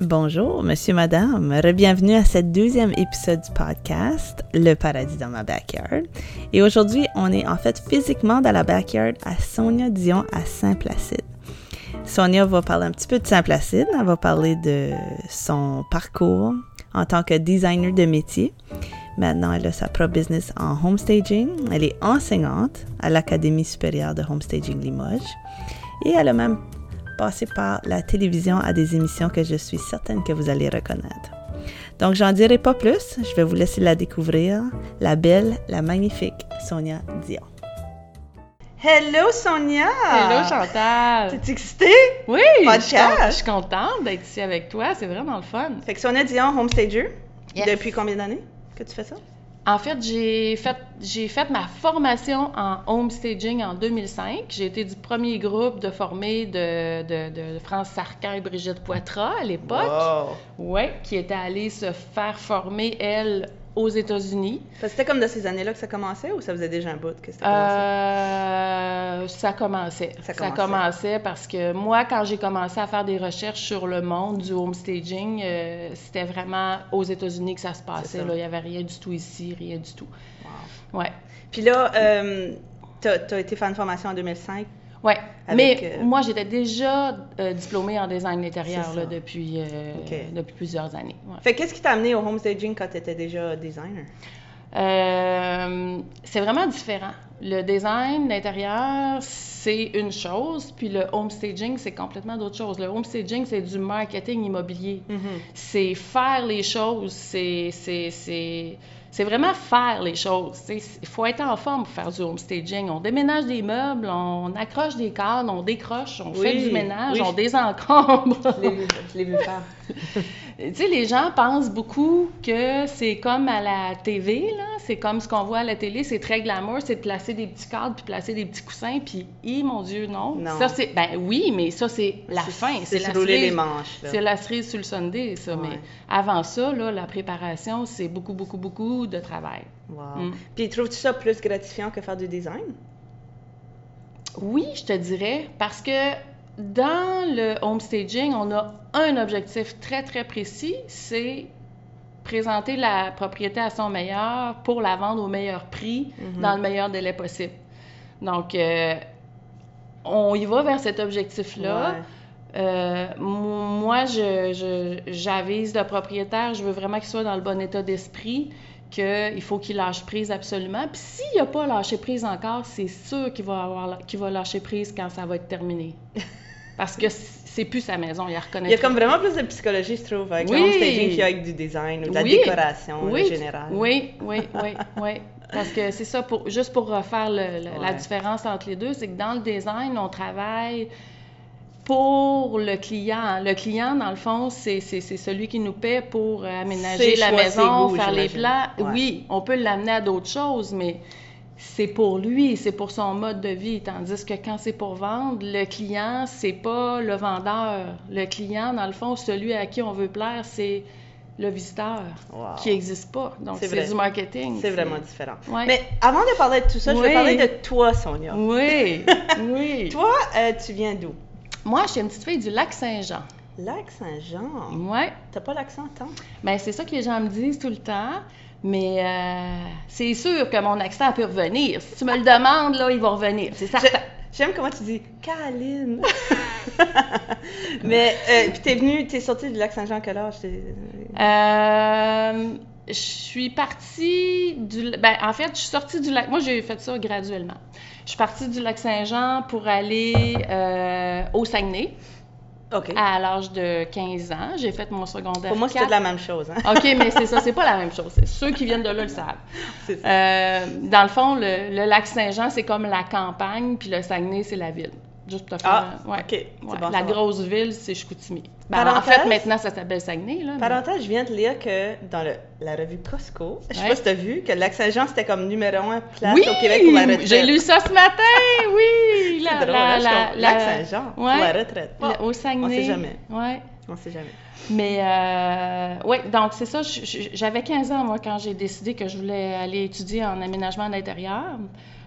Bonjour, monsieur, madame. Bienvenue à ce deuxième épisode du podcast, Le paradis dans ma backyard. Et aujourd'hui, on est en fait physiquement dans la backyard à Sonia Dion à Saint-Placide. Sonia va parler un petit peu de Saint-Placide. Elle va parler de son parcours en tant que designer de métier. Maintenant, elle a sa propre business en homestaging. Elle est enseignante à l'Académie supérieure de homestaging Limoges. Et elle a même passé par la télévision à des émissions que je suis certaine que vous allez reconnaître. Donc, j'en dirai pas plus. Je vais vous laisser la découvrir. La belle, la magnifique Sonia Dion. Hello Sonia! Hello Chantal! T'es excitée? Oui! Podcast? Je suis contente d'être ici avec toi, c'est vraiment le fun. Fait que Sonia Dion, homestager? Yes. Depuis combien d'années que tu fais ça? En fait, j'ai fait, j'ai fait ma formation en homestaging en 2005. J'ai été du premier groupe de formés de, de, de France Sarkan et Brigitte Poitras à l'époque. Wow! Ouais, qui était allée se faire former, elle, aux États-Unis. C'était comme de ces années-là que ça commençait ou ça faisait déjà un bout que? Euh, ça commençait. Ça Ça commençait. commençait. parce que moi, quand j'ai commencé à faire des recherches sur le monde du homestaging, euh, c'était vraiment aux États-Unis que ça se passait. ça. là. Il n'y avait rien du tout ici, rien du tout. Wow. Ouais. Puis là, euh, t'as as été faire une formation en 2005. Avec, Mais euh, moi, j'étais déjà euh, diplômée en design intérieur là, depuis, euh, depuis plusieurs années. Ouais. Fait que qu'est-ce qui t'a amené au homestaging quand t'étais déjà designer? C'est vraiment différent. Le design d'intérieur, c'est une chose, puis le homestaging, c'est complètement d'autre chose. Le homestaging, c'est du marketing immobilier. C'est faire les choses, c'est, c'est, vraiment faire les choses. Il faut être en forme pour faire du homestaging. On déménage des meubles, on accroche des cadres, on décroche, on fait du ménage, oui. on désencombre. Je l'ai vu, je l'ai vu faire. Tu sais, les gens pensent beaucoup que c'est comme à la TV, là. C'est comme ce qu'on voit à la télé, c'est très glamour, c'est de placer des petits cadres puis placer des petits coussins, puis, hi, mon Dieu, non. Non. Ça, c'est, ben oui, mais ça, c'est la fin. C'est la se rouler les cerise- manches. C'est la cerise sur le Sunday, ça. Ouais. Mais avant ça, là, la préparation, c'est beaucoup, beaucoup, beaucoup de travail. Wow. Mm. Puis trouves-tu ça plus gratifiant que faire du design? Oui, je te dirais, parce que dans le homestaging, on a un objectif très, très précis, c'est présenter la propriété à son meilleur pour la vendre au meilleur prix Mhm. dans le meilleur délai possible. Donc, euh, on y va vers cet objectif-là. Ouais. Euh, moi, je, je- j'avise le propriétaire, je veux vraiment qu'il soit dans le bon état d'esprit, qu'il faut qu'il lâche prise absolument. Puis s'il n'a pas lâché prise encore, c'est sûr qu'il va, avoir, qu'il va lâcher prise quand ça va être terminé. Parce que c'est plus sa maison, il la reconnaît. Il y a comme vraiment plus de psychologie, je trouve, avec le Oui. homestaging qu'il y a avec du design ou de la Oui. décoration oui, en général. Oui, oui, oui, oui. Parce que c'est ça, pour, juste pour refaire le- le- la différence entre les deux, c'est que dans le design, on travaille pour le client. Le client, dans le fond, c'est celui qui nous paie pour euh, aménager la maison, goûts, faire les. Ouais. Oui, on peut l'amener à d'autres choses, mais c'est pour lui, c'est pour son mode de vie. Tandis que quand c'est pour vendre, le client, c'est pas le vendeur. Le client, dans le fond, celui à qui on veut plaire, c'est le visiteur Wow. qui n'existe pas. Donc, C'est du marketing. C'est vraiment différent. Ouais. Mais avant de parler de tout ça, je vais Oui. parler de toi, Sonia. Oui, oui. Toi, euh, tu viens d'où? Moi, je suis une petite fille du lac Saint-Jean. Lac Saint-Jean. Ouais. T'as pas l'accent tant? Ben, c'est ça que les gens me disent tout le temps. Mais euh, c'est sûr que mon accent peut revenir. Si tu me le demandes, là, il va revenir. C'est certain. J'aime comment tu dis Caroline. Mais, euh, puis t'es venue, t'es sortie du lac Saint-Jean à quel âge? T'es- Euh, je suis partie du. Ben, en fait, je suis sortie du lac. Moi, j'ai fait ça graduellement. Je suis partie du lac Saint-Jean pour aller euh, au Saguenay À l'âge de 15 ans. J'ai fait mon secondaire. Pour moi, c'était 4. de la même chose. Hein? OK, mais c'est ça, c'est pas la même chose. Ceux qui viennent de là le savent. Ça. Euh, dans le fond, le, le lac Saint-Jean, c'est comme la campagne, puis le Saguenay, c'est la ville. Juste pour te faire. Ah, ouais. OK. C'est Ouais, bon la grosse ville, c'est Chicoutimi. Ben, en fait, maintenant, ça s'appelle Saguenay. Là, mais- Parenthèse, je viens de lire que dans le- la revue Costco, je sais Ouais. pas si t'as vu, que le lac Saint-Jean, c'était comme numéro un place Oui, au Québec pour la retraite. j'ai lu ça ce matin, oui. La- drôle, la- hein, la- Saint-Jean, pour la retraite. Au Saguenay. on sait jamais. Ouais. On sait jamais. Mais, euh, oui, donc c'est ça. J'avais 15 ans, moi, quand j'ai décidé que je voulais aller étudier en aménagement d'intérieur.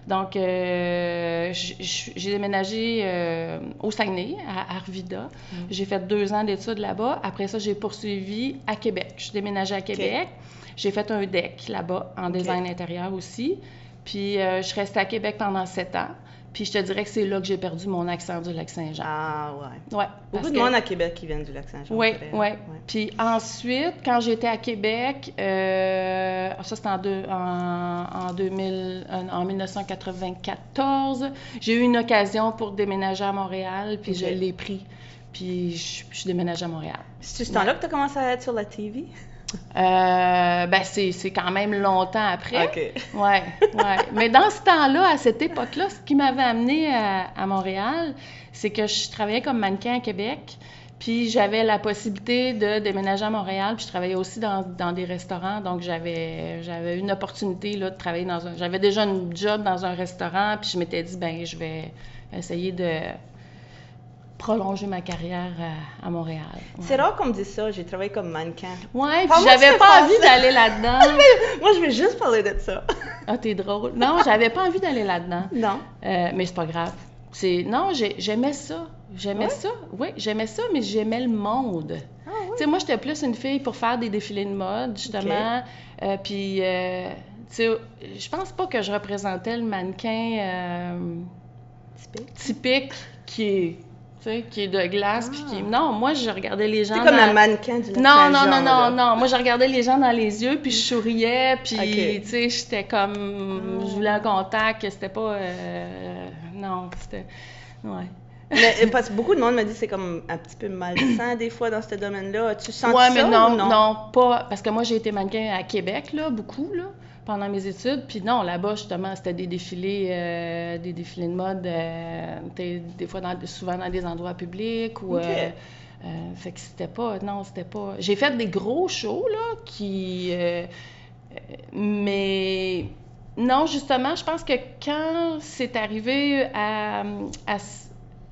Donc, euh, j'ai déménagé euh, au Saguenay, à Arvida. J'ai fait deux ans d'études là-bas. Après ça, j'ai poursuivi à Québec. Je suis déménagée à Québec. J'ai fait un deck là-bas, en design intérieur aussi. Puis, euh, je suis restée à Québec pendant sept ans. Puis, je te dirais que c'est là que j'ai perdu mon accent du Lac-Saint-Jean. Ah, ouais. Ouais. Beaucoup de que- monde à Québec qui viennent du Lac-Saint-Jean. oui, c'est oui. vrai. Puis ensuite, quand j'étais à Québec, euh, ça c'était en, deux- en, en 2000, en 1994, j'ai eu une occasion pour déménager à Montréal, puis Ok. je l'ai pris. Puis je, je suis déménagée à Montréal. C'est ce temps-là que tu as commencé à être sur la TV? Euh, ben c'est c'est quand même longtemps après. OK. Ouais, ouais. Mais dans ce temps-là, à cette époque-là, ce qui m'avait amené à, à Montréal, c'est que je travaillais comme mannequin à Québec. Puis j'avais la possibilité de déménager à Montréal. Puis je travaillais aussi dans, dans des restaurants. Donc j'avais j'avais une opportunité là, de travailler dans un. J'avais déjà une job dans un restaurant. Puis je m'étais dit, ben je vais essayer de prolonger ma carrière à, à Montréal. Ouais. C'est rare qu'on me dise ça, j'ai travaillé comme mannequin. Ouais, puis j'avais pas envie d'aller là-dedans. Moi, je vais juste parler de ça. Ah, t'es drôle. Non, j'avais pas envie d'aller là-dedans. Non. Euh, mais c'est pas grave. C'est non, j'ai- j'aimais ça. J'aimais Ouais? ça. Oui, j'aimais ça, mais j'aimais le monde. Ah Tu sais, moi, j'étais plus une fille pour faire des défilés de mode, justement. Euh, puis, euh, tu sais, je pense pas que je représentais le mannequin euh, Typique. typique qui est, sais, qui est de glace. puis qui... Non, moi, je regardais les gens. C'est comme dans- la mannequin du non, non, non, non, non. Moi, je regardais les gens dans les yeux, puis je souriais, puis, tu sais, j'étais comme... Je voulais un contact, c'était pas... euh, Non, c'était... Ouais. Mais euh, parce que beaucoup de monde me dit que c'est comme un petit peu malsain des fois dans ce domaine-là. Tu sens ouais, ça mais ou non, non, non, pas... Parce que moi, j'ai été mannequin à Québec, là, beaucoup, là, pendant mes études. Puis non, là-bas, justement, c'était des défilés, euh, des défilés de mode, euh, des fois, dans, souvent dans des endroits publics, ou... Euh, euh, fait que c'était pas, non, c'était pas. J'ai fait des gros shows là, qui, mais non, justement, je pense que quand c'est arrivé à, à,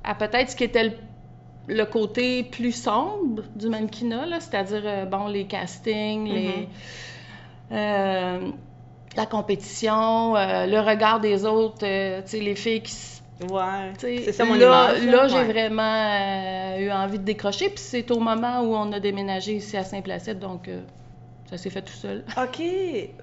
à peut-être ce qui était le, le côté plus sombre du mannequinat, là, c'est-à-dire euh, bon les castings, les euh, la compétition, euh, le regard des autres, euh, tu sais, les filles qui Ouais. tu sais, C'est ça mon là, image. Là, j'ai vraiment euh, eu envie de décrocher. Puis c'est au moment où on a déménagé ici à Saint-Placide, donc euh, ça s'est fait tout seul. OK.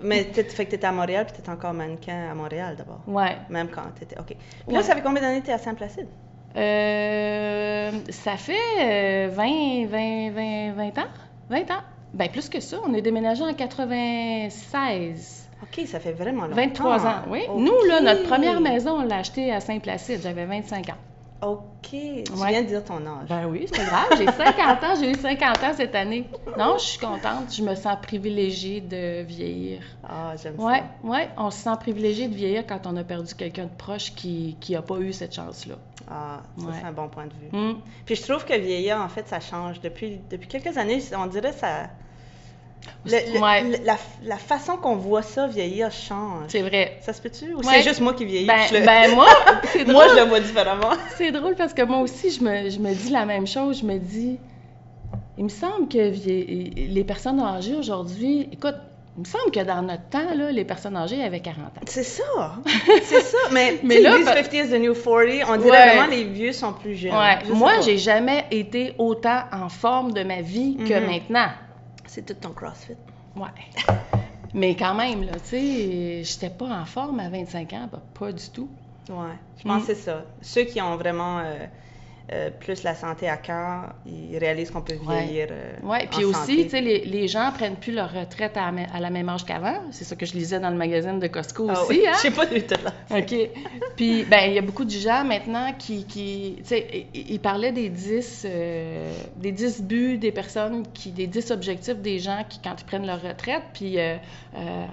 Mais fait que t'étais à Montréal puis t'étais encore mannequin à Montréal d'abord. Ouais. Même quand t'étais. OK. Puis là, ça fait combien d'années que t'es à Saint-Placide? Euh, ça fait euh, 20, 20, 20, 20 ans. 20 ans. Ben plus que ça. On est déménagé en 96. OK, ça fait vraiment longtemps. 23 ans, oui. Nous, là, notre première maison, on l'a achetée à Saint-Placide. J'avais 25 ans. OK. Tu Ouais. viens de dire ton âge. Ben oui, c'est grave. J'ai 50 ans. J'ai eu 50 ans cette année. Non, je suis contente. Je me sens privilégiée de vieillir. Ah, j'aime Ouais, ça. ouais. On se sent privilégié de vieillir quand on a perdu quelqu'un de proche qui n'a pas eu cette chance-là. Ah, ça, Ouais. c'est un bon point de vue. Hum. Puis je trouve que vieillir, en fait, ça change. Depuis, depuis quelques années, on dirait ça. Le- le- Ouais. le- la, la façon qu'on voit ça vieillir change. C'est vrai. Ça se peut-tu? Ou Ouais. c'est juste moi qui vieillis? Ben, le- ben moi, c'est drôle. moi, je le vois différemment. C'est drôle parce que moi aussi, je me, je me dis la même chose. Je me dis, il me semble que vie- les personnes âgées aujourd'hui, écoute, il me semble que dans notre temps, là, les personnes âgées avaient 40 ans. C'est ça. C'est ça. Mais, Mais là, là, pa- 50 is the new 40. On dirait Ouais. vraiment les vieux sont plus jeunes. Moi, j'ai jamais été autant en forme de ma vie que Mhm. maintenant. C'est tout ton CrossFit. Ouais. Mais quand même, là, tu sais, j'étais pas en forme à 25 ans, ben, pas du tout. Ouais. Je pense Mm. que c'est ça. Ceux qui ont vraiment euh, euh, plus la santé à cœur, ils réalisent qu'on peut vieillir. euh, Oui, puis aussi, tu sais, les, les gens prennent plus leur retraite à, la mê- à la même âge qu'avant. C'est ça que je lisais dans le magazine de Costco Ah aussi, oui, hein? Je sais pas du tout là. OK. Puis, ben, il y a beaucoup de gens maintenant qui, qui tu sais, ils parlaient des 10, euh, des 10 buts des personnes, qui, des 10 objectifs des gens qui, quand ils prennent leur retraite. Puis, euh,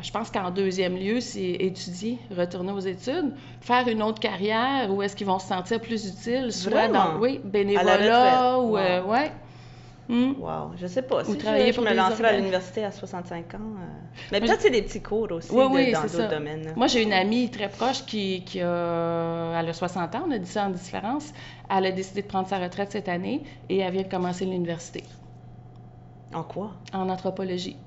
je pense qu'en deuxième lieu, c'est étudier, retourner aux études, faire une autre carrière où est-ce qu'ils vont se sentir plus utiles, soit Vraiment? dans, oui, bénévolat ou, euh, Wow. ouais. Hmm. Wow, je sais pas. Si je, travailler je pour me des lancerais à l'université à 65 ans. euh, Mais peut-être c'est des petits cours aussi Oui, de- oui, dans d'autres ça. domaines. Moi, j'ai une amie très proche qui, qui a, elle a 60 ans, on a 10 ans de différence. Elle a décidé de prendre sa retraite cette année et elle vient de commencer l'université En quoi? en anthropologie.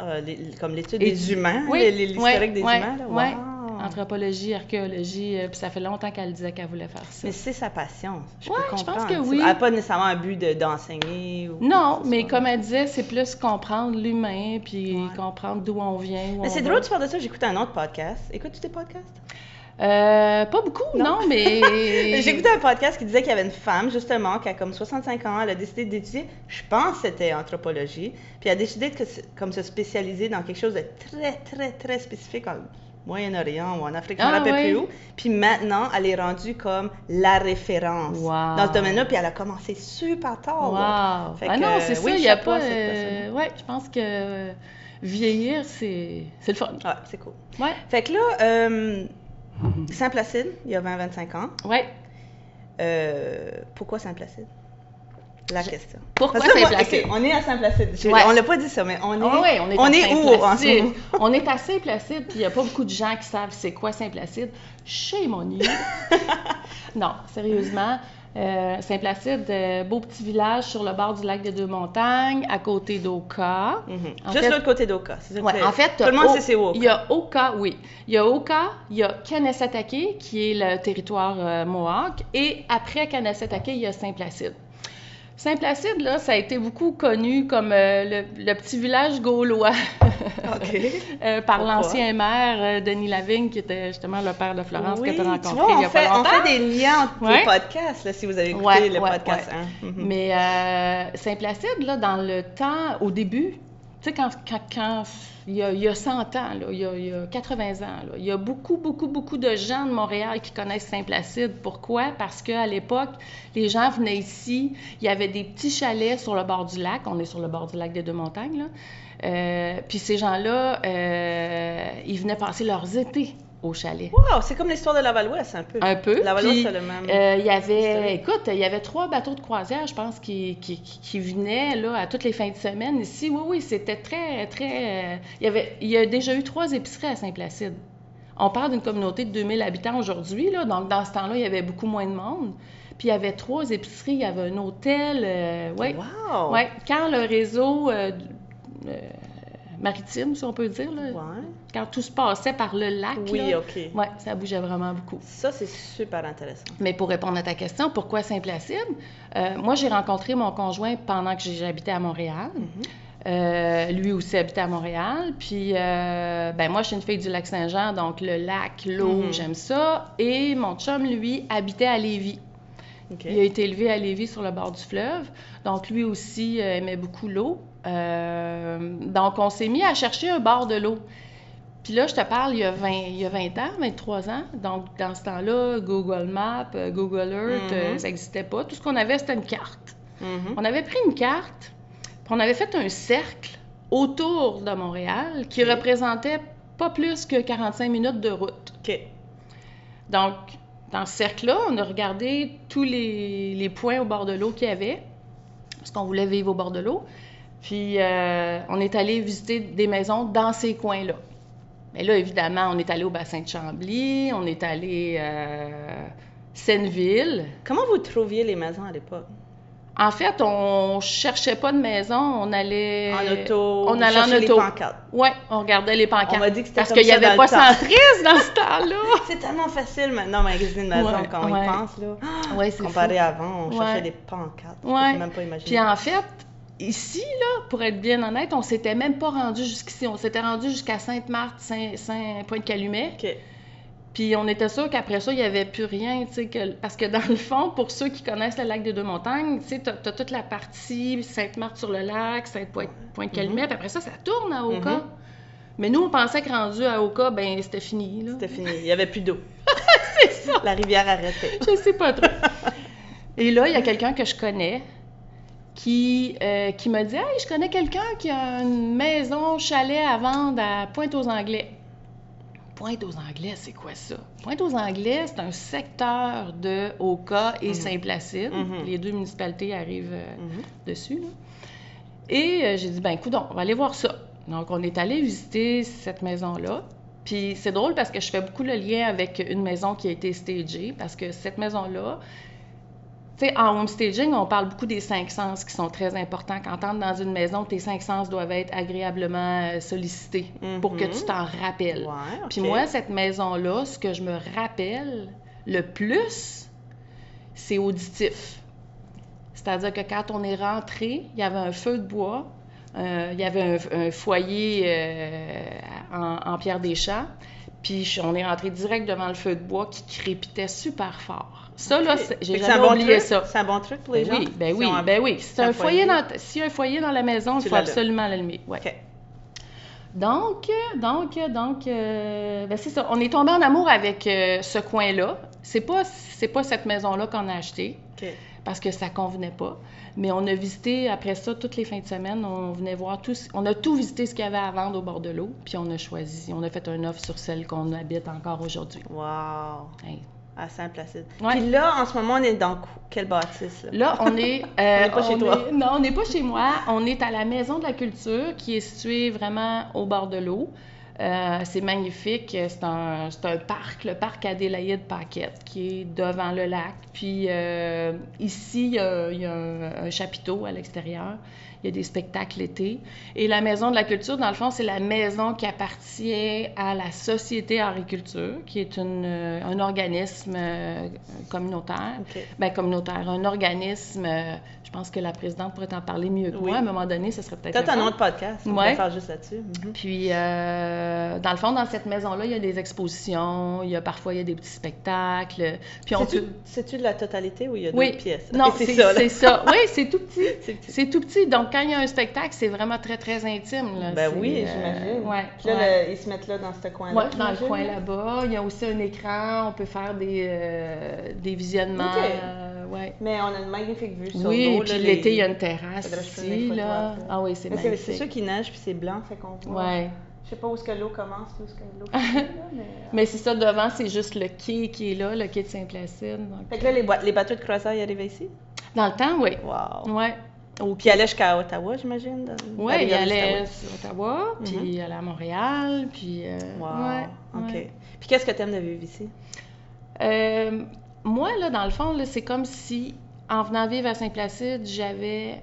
Euh, les- comme l'étude des humains, oui, l'historique des humains. Là. Wow. Anthropologie, archéologie, euh, puis ça fait longtemps qu'elle disait qu'elle voulait faire ça. Mais c'est sa passion. Je Ouais, peux je pense que oui. Elle n'a pas nécessairement un but de- d'enseigner. ou Non, mais comme elle disait, c'est plus comprendre l'humain, puis Ouais. comprendre d'où on vient. où Mais c'est drôle, tu parles de ça. J'écoute un autre podcast. Écoutes-tu tes podcasts? Euh, pas beaucoup, Non. non, mais. J'ai écouté un podcast qui disait qu'il y avait une femme, justement, qui a comme 65 ans, elle a décidé d'étudier, je pense que c'était anthropologie, puis elle a décidé de comme se spécialiser dans quelque chose de très, très, très spécifique Moyen-Orient ou en Afrique, je ne me Ah, rappelle ouais. plus où. Puis maintenant, elle est rendue comme la référence Wow. dans ce domaine-là, puis elle a commencé super tard. là. Wow! Fait Ah que, non, c'est euh, ça, oui, il n'y a pas. euh, ouais, je pense que vieillir, c'est c'est le fun. Ouais, c'est cool. Ouais. Fait que là, euh, Saint-Placide, il y a 20-25 ans. Ouais. Euh, pourquoi Saint-Placide? La question. Pourquoi Saint-Placide? on est à Saint-Placide. Ouais. On l'a pas dit ça, mais on est, ouais, on est, on est où en ce moment? On est à Saint-Placide, puis il n'y a pas beaucoup de gens qui savent c'est quoi Saint-Placide. Chez mon Non, sérieusement. euh, Saint-Placide, euh, beau petit village sur le bord du lac des Deux-Montagnes, à côté d'Oka. Mhm. Juste fait- l'autre côté d'Oka. Ouais, en fait, tout le monde sait c'est où. Il y a Oka, oui. Il y a Oka, il y a Kanesatake, qui est le territoire euh, Mohawk, et après Kanesatake, il y a Saint-Placide. Saint-Placide, là, ça a été beaucoup connu comme euh, le, le petit village gaulois euh, par l'ancien maire euh, Denis Lavigne, qui était justement le père de Florence oui, que tu as tu rencontré vois, il on y a fait, pas on longtemps. fait des liens entre Ouais. les podcasts, là, si vous avez écouté Ouais, le ouais, podcast. hein. Mhm. Mais Saint-Placide, là, dans le temps, au début, tu sais, quand, quand, il, y a, il y a 100 ans, il, y a, il y a 80 ans, il y a beaucoup, beaucoup, beaucoup de gens de Montréal qui connaissent Saint-Placide. Pourquoi? Parce qu'à l'époque, les gens venaient ici, il y avait des petits chalets sur le bord du lac, on est sur le bord du lac des Deux-Montagnes. Euh, puis ces gens-là, euh, ils venaient passer leurs étés au chalet. Wow, c'est comme l'histoire de Laval-Ouest, un peu. Un peu. Laval-Ouest, Puis, c'est le même. euh, il y avait, écoute, il y avait trois bateaux de croisière, je pense, qui, qui, qui- venaient là, à toutes les fins de semaine ici. Oui, oui, c'était très, très. euh, il, y avait, il y a déjà eu trois épiceries à Saint-Placide. On parle d'une communauté de 2000 habitants aujourd'hui, là, donc dans ce temps-là, il y avait beaucoup moins de monde. Puis il y avait trois épiceries, il y avait un hôtel. euh, ouais. Wow! Ouais. Quand le réseau euh, maritime, si on peut dire, là, Ouais. quand tout se passait par le lac, Oui, là, OK. ça bougeait vraiment beaucoup. Ça, c'est super intéressant. Mais pour répondre à ta question, pourquoi Saint-Placide? Euh, moi, j'ai rencontré mon conjoint pendant que j'habitais à Montréal. Euh, lui aussi habitait à Montréal. Puis, euh, ben moi, je suis une fille du lac Saint-Jean, donc le lac, l'eau, Mhm. j'aime ça. Et mon chum, lui, habitait à Lévis. Il a été élevé à Lévis sur le bord du fleuve. Donc, lui aussi euh, aimait beaucoup l'eau. Euh, donc, on s'est mis à chercher un bord de l'eau. Puis là, je te parle, il y, a 20, il y a 20 ans, 23 ans. Donc, dans ce temps-là, Google Maps, euh, Google Earth, Mhm. ça n'existait pas. Tout ce qu'on avait, c'était une carte. Mhm. On avait pris une carte, puis on avait fait un cercle autour de Montréal qui représentait pas plus que 45 minutes de route. OK. Donc, dans ce cercle-là, on a regardé tous les, points au bord de l'eau qu'il y avait, parce qu'on voulait vivre au bord de l'eau. Puis, euh, on est allé visiter des maisons dans ces coins-là. Mais là, évidemment, on est allé au bassin de Chambly, on est allé euh, Senneville. Comment vous trouviez les maisons à l'époque? En fait, on cherchait pas de maison, on allait... En auto? On allait en auto. les pancartes. Ouais, on regardait les pancartes. On m'a dit que c'était Parce qu'il n'y avait pas centriste dans ce temps-là. C'est tellement facile maintenant, magasiner une maison, Ouais, quand on ouais. y pense, là. Ouais, c'est Comparé fou. à avant, on cherchait Ouais. des pancartes. Je Ouais. peux même pas imaginer. Puis en fait, ici, là, pour être bien honnête, on s'était même pas rendu jusqu'ici. On s'était rendu jusqu'à Sainte-Marthe, Saint, Saint Pointe-Calumet. Puis on était sûr qu'après ça, il n'y avait plus rien, tu sais, que- parce que dans le fond, pour ceux qui connaissent le lac des Deux-Montagnes, tu sais, t'as as toute la partie Sainte-Marthe-sur-le-Lac, Sainte-Pointe-Calumet, puis après ça, ça tourne à Oka. Mhm. Mais nous, on pensait que rendu à Oka, ben c'était fini, là. C'était fini. Il y avait plus d'eau. C'est ça! La rivière arrêtait. Je sais pas trop. Et là, il y a quelqu'un que je connais qui, euh, qui m'a dit Hey, je connais quelqu'un qui a une maison chalet à vendre à Pointe-aux-Anglais. Pointe-aux-Anglais, c'est quoi ça? Pointe-aux-Anglais, c'est un secteur de Oka et Mhm. Saint-Placide. Mhm. Les deux municipalités arrivent euh, Mhm. dessus. là. Et euh, j'ai dit, ben écoute, on va aller voir ça. Donc, on est allé visiter cette maison-là. Puis c'est drôle parce que je fais beaucoup le lien avec une maison qui a été stagée, parce que cette maison-là, sais, en homestaging, on parle beaucoup des cinq sens qui sont très importants. Quand tu entres dans une maison, tes cinq sens doivent être agréablement euh, sollicités pour que tu t'en rappelles. Ouais, Puis moi, cette maison-là, ce que je me rappelle le plus, c'est auditif. C'est-à-dire que quand on est rentré, il y avait un feu de bois, euh, il y avait un, un foyer euh, en, en pierre des champs, puis on est rentré direct devant le feu de bois qui crépitait super fort. Ça, là, j'ai jamais un bon oublié truc? ça. C'est un bon truc pour les Ben gens? oui, ben Si oui, a- ben oui. Si c'est un un foyer foyer. dans, a un foyer dans la maison, il faut absolument l'allumer. Ouais. OK. Donc, donc, donc, euh, ben c'est ça. On est tombé en amour avec euh, ce coin-là. C'est pas, c'est pas cette maison-là qu'on a achetée parce que ça convenait pas. Mais on a visité après ça toutes les fins de semaine. On venait voir tout. On a tout visité ce qu'il y avait à vendre au bord de l'eau. Puis on a choisi. On a fait un offre sur celle qu'on habite encore aujourd'hui. Wow. Hey. À Saint-Placide. Ouais. Puis là, en ce moment, on est dans qu- quelle bâtisse? Là? Là, on est. On n'est pas chez toi. est- non, on n'est pas chez moi. On est à la Maison de la Culture, qui est située vraiment au bord de l'eau. Euh, c'est magnifique. C'est un, c'est un parc, le parc Adélaïde Paquette, qui est devant le lac. Puis euh, ici, il y a, il y a un, un chapiteau à l'extérieur. Il y a des spectacles l'été. Et la Maison de la Culture, dans le fond, c'est la maison qui appartient à la Société Agriculture, qui est une, euh, un organisme euh, communautaire. OK. Ben, communautaire, un organisme, euh, je pense que la présidente pourrait en parler mieux que Oui. moi. À un moment donné, ce serait peut-être. Peut-être un autre podcast. On Ouais. pourrait faire juste là-dessus. Mhm. Puis, euh, dans le fond, dans cette maison-là, il y a des expositions, il y a parfois il y a des petits spectacles. Puis on C'est-tu- C'est-tu de la totalité ou il y a oui, d'autres pièces? non, c'est c'est ça. Oui, c'est tout petit. C'est petit. C'est tout petit. Donc, quand il y a un spectacle, c'est vraiment très, très intime. Là. Ben oui, euh, j'imagine. ouais, Puis là, ouais. le- ils se mettent là dans ce coin-là. Ouais, dans le coin là-bas. Il y a aussi un écran, on peut faire des, euh, des visionnements. Euh, ouais. Mais on a une magnifique vue sur Oui, l'eau. puis là, l'été, les- il y a une terrasse ici, là. Ah oui, c'est magnifique. c'est sûr qu'il neige puis c'est blanc, fait qu'on voit. Ouais. Je sais pas où est-ce que l'eau commence, où est-ce que l'eau finit, là, mais... euh, Mais c'est ça, devant, c'est juste le quai qui est là, le quai de Saint-Placide. donc- Fait que là, les, les bateaux de croisière, ils arrivaient ici? Dans le temps, oui. Wow. Ouais. Au Puis ils allaient jusqu'à Ottawa, j'imagine? Oui, il allait sur Ottawa, puis il allait à Montréal, puis... euh, Wow. ouais, OK. ouais. Puis qu'est-ce que tu aimes de vivre ici? Euh, moi, là, dans le fond, c'est comme si, en venant vivre à Saint-Placide, j'avais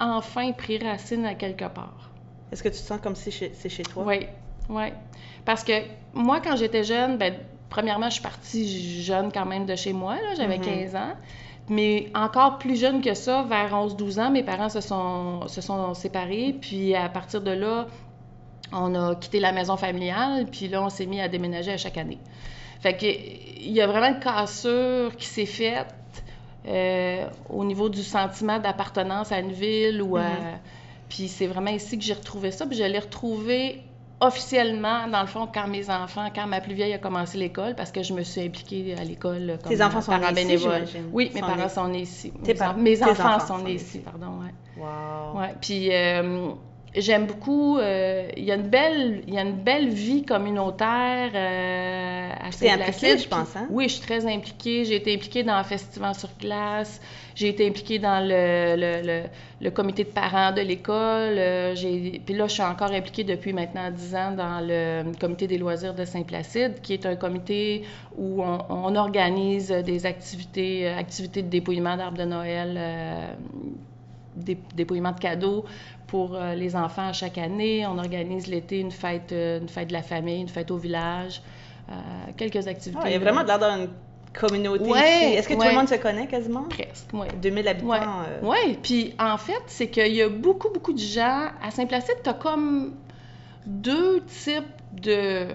enfin pris racine à quelque part. Est-ce que tu te sens comme si c'est chez toi? Oui, oui. Parce que moi, quand j'étais jeune, ben, premièrement, je suis partie jeune quand même de chez moi, là, j'avais Mhm. 15 ans. Mais encore plus jeune que ça, vers 11-12 ans, mes parents se sont, se sont séparés. Puis à partir de là, on a quitté la maison familiale, puis là, on s'est mis à déménager à chaque année. Fait que il y a vraiment une cassure qui s'est faite euh, au niveau du sentiment d'appartenance à une ville ou à... Mhm. Puis c'est vraiment ici que j'ai retrouvé ça. Puis je l'ai retrouvé officiellement, dans le fond, quand mes enfants, quand ma plus vieille a commencé l'école, parce que je me suis impliquée à l'école comme Tes enfants sont nés bénévole. Oui, mes Sont parents nés- sont nés ici. Tes mes, par- enfants, enfants sont nés ici. ici, pardon, ouais. Wow. Ouais, puis euh, j'aime beaucoup. euh, Il y a une belle, il y a une belle vie communautaire euh, à Saint-Placide. je pense, hein? Oui, je suis très impliquée. J'ai été impliquée dans le festival sur glace. J'ai été impliquée dans le, le, le- le comité de parents de l'école. euh, j'ai- Puis là, je suis encore impliquée depuis maintenant 10 ans dans le comité des loisirs de Saint-Placide, qui est un comité où on, on organise des activités, activités de dépouillement d'arbres de Noël, euh, dé- dépouillement de cadeaux pour euh, les enfants chaque année. On organise l'été une fête, euh, une fête de la famille, une fête au village, euh, quelques activités. Ah, il y a vraiment de l'air d'une communauté Ouais. Est-ce que tout le monde se connaît quasiment? Presque, oui. 2000 habitants. Euh, Ouais, puis en fait, c'est qu'il y a beaucoup, beaucoup de gens. À Saint-Placide, tu as comme deux types de,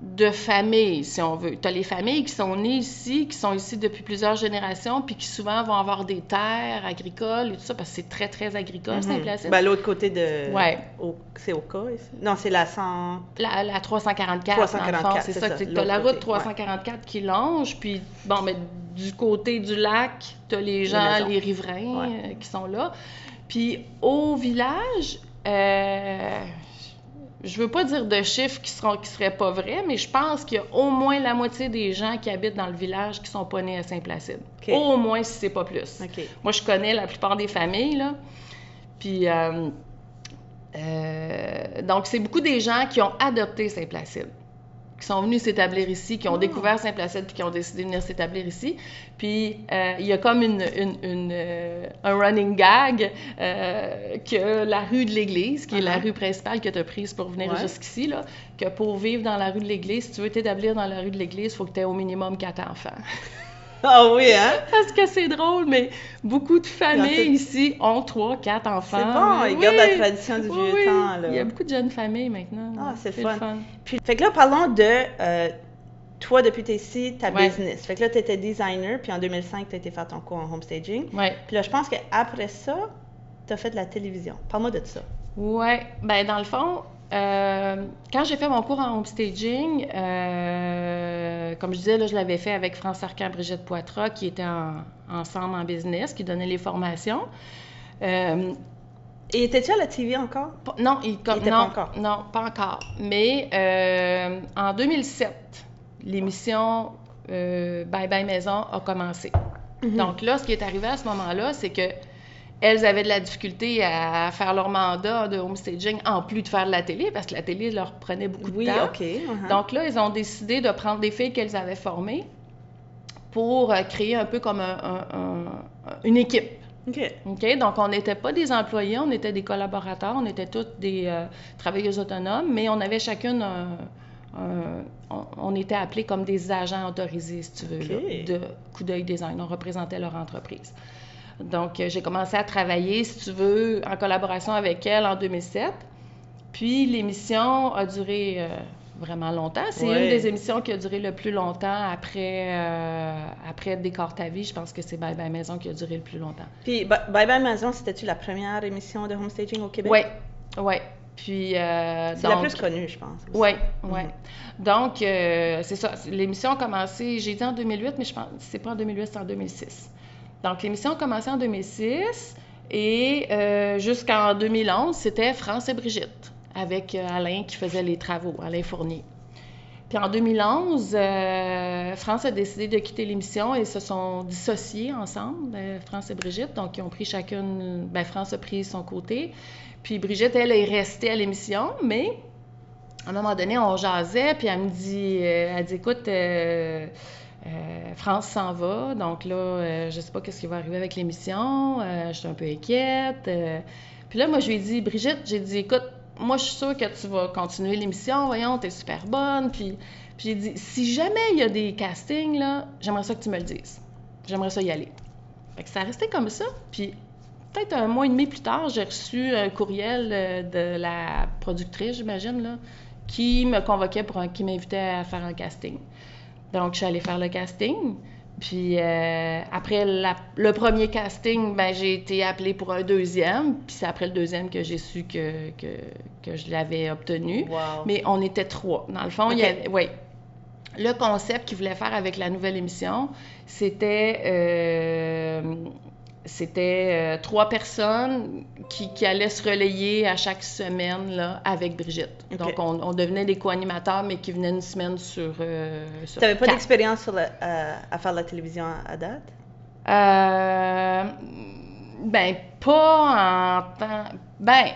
de familles, si on veut. Tu as les familles qui sont nées ici, qui sont ici depuis plusieurs générations, puis qui souvent vont avoir des terres agricoles et tout ça, parce que c'est très, très agricole, mhm. Saint-Placide. Ben, l'autre côté de. Ouais. C'est au cas ici? Non, c'est la 100. La, la 344, dans 344, le fond, c'est c'est ça. ça, Tu as la route 344 qui longe, puis bon, mais du côté du lac, tu as les gens, les riverains Ouais. euh, qui sont là. Puis au village, euh, je veux pas dire de chiffres qui seront qui seraient pas vrais, mais je pense qu'il y a au moins la moitié des gens qui habitent dans le village qui sont pas nés à Saint-Placide. Au moins si c'est pas plus. Moi, je connais la plupart des familles, là. Puis, euh, euh, donc, c'est beaucoup des gens qui ont adopté Saint-Placide. Qui sont venus s'établir ici, qui ont Ah. découvert Saint-Placide puis qui ont décidé de venir s'établir ici. Puis euh, il y a comme une, une- une, euh, un running gag euh, que la rue de l'église, qui est la Uh-huh. rue principale que tu as prise pour venir Ouais. jusqu'ici, là, que pour vivre dans la rue de l'église, si tu veux t'établir dans la rue de l'église, il faut que tu aies au minimum quatre enfants. Ah oui, hein? Parce que c'est drôle, mais beaucoup de familles ici ont trois, quatre enfants. C'est bon, ils Oui. gardent la tradition du Oui, vieux oui. temps, là. Il y a beaucoup de jeunes familles maintenant. Ah, c'est fun. fun. Puis, fait que là, parlons de euh, toi, depuis que t'es ici, ta Ouais. business. Fait que là, tu étais designer, puis en 2005, tu as été faire ton cours en homestaging. Ouais. Puis là, je pense qu'après ça, tu as fait de la télévision. Parle-moi de ça. Ouais, ben dans le fond, euh, quand j'ai fait mon cours en homestaging, euh, comme je disais, là, je l'avais fait avec France Arcan, Brigitte Poitras, qui étaient en- ensemble en business, qui donnaient les formations. Euh, Et étais-tu à la TV encore? non, il, comme- Il était non, pas encore. non, pas encore. Mais euh, en 2007, l'émission euh, Bye Bye Maison a commencé. Mhm. Donc là, ce qui est arrivé à ce moment-là, c'est que elles avaient de la difficulté à faire leur mandat de homestaging en plus de faire de la télé, parce que la télé leur prenait beaucoup Oui, de temps. Uh-huh. Donc là, ils ont décidé de prendre des filles qu'elles avaient formées pour euh, créer un peu comme un- un- un- une équipe. OK? Donc, on n'était pas des employés, on était des collaborateurs, on était toutes des euh, travailleuses autonomes, mais on avait chacune un. un- on, on était appelés comme des agents autorisés, si tu veux, là, de coup d'œil design. On représentait leur entreprise. Donc, euh, j'ai commencé à travailler, si tu veux, en collaboration avec elle en 2007. Puis, l'émission a duré euh, vraiment longtemps. C'est Ouais. une des émissions qui a duré le plus longtemps après, euh, après Décor ta vie. Je pense que c'est Bye Bye Maison qui a duré le plus longtemps. Puis, Bye Bye Maison, c'était-tu la première émission de homestaging au Québec? Oui, oui. Puis, euh, C'est la plus connue, je pense. Oui, oui. Mhm. Donc, euh, c'est ça. L'émission a commencé, j'ai dit en 2008, mais je pense c'est pas en 2008, c'est en 2006. Donc, l'émission a commencé en 2006 et euh, jusqu'en 2011, c'était France et Brigitte avec euh, Alain qui faisait les travaux, Alain Fournier. Puis en 2011, euh, France a décidé de quitter l'émission et se sont dissociés ensemble, France et Brigitte. Donc, ils ont pris chacune, ben, France a pris son côté. Puis Brigitte, elle, est restée à l'émission, mais à un moment donné, on jasait, puis elle me dit, elle dit, écoute, euh, France s'en va, donc là, euh, je sais pas qu'est-ce qui va arriver avec l'émission, euh, je suis un peu inquiète. euh. Puis là, moi, je lui ai dit, Brigitte, j'ai dit, écoute, moi, je suis sûre que tu vas continuer l'émission, voyons, t'es super bonne, puis, j'ai dit, si jamais il y a des castings, là, j'aimerais ça que tu me le dises. J'aimerais ça y aller. Fait que ça a resté comme ça, puis peut-être un mois et demi plus tard, j'ai reçu un courriel de la productrice, j'imagine, qui me convoquait qui m'invitait à faire un casting. Donc, je suis allée faire le casting. Puis euh, après la- le premier casting, ben, j'ai été appelée pour un deuxième. Puis c'est après le deuxième que j'ai su que, que, que je l'avais obtenu. Wow. Mais on était trois. Dans le fond, il y avait, oui. Le concept qu'ils voulaient faire avec la nouvelle émission, c'était euh, c'était euh, trois personnes qui, qui allaient se relayer à chaque semaine là, avec Brigitte. Donc, on, on devenait des co-animateurs, mais qui venaient une semaine sur. euh, sur Tu n'avais pas d'expérience euh, à faire de la télévision à, à date? Euh, ben, pas en temps. Ben,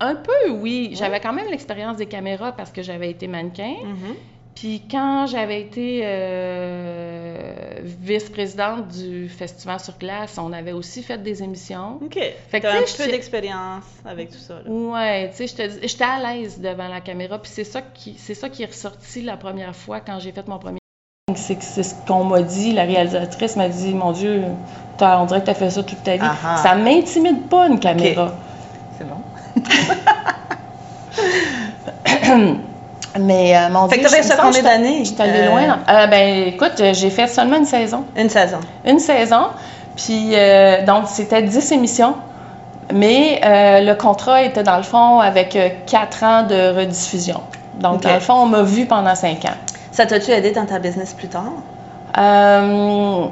un peu, oui. J'avais quand même l'expérience des caméras parce que j'avais été mannequin. Mhm. Puis quand j'avais été euh, vice-présidente du Festival sur glace, on avait aussi fait des émissions. OK. Fait que, tu as un petit peu d'expérience avec tout ça. Là. Ouais, tu sais, j'étais à l'aise devant la caméra, puis c'est ça qui, ça qui est ressorti la première fois quand j'ai fait mon premier. C'est ce qu'on m'a dit, la réalisatrice m'a dit, mon Dieu, on dirait que tu as fait ça toute ta vie. Ah ah. Ça m'intimide pas une caméra. C'est bon. Mais euh, mon Fait Dieu, que t'avais je- ça combien d'années? J'étais allée Euh, loin. Euh, ben écoute, euh, j'ai fait seulement une saison. Une saison. Une saison. Puis euh, donc c'était 10 émissions. Mais euh, le contrat était dans le fond avec 4 ans de rediffusion. Donc dans le fond, on m'a vu pendant 5 ans. Ça t'a-tu aidé dans ta business plus tard? Euh,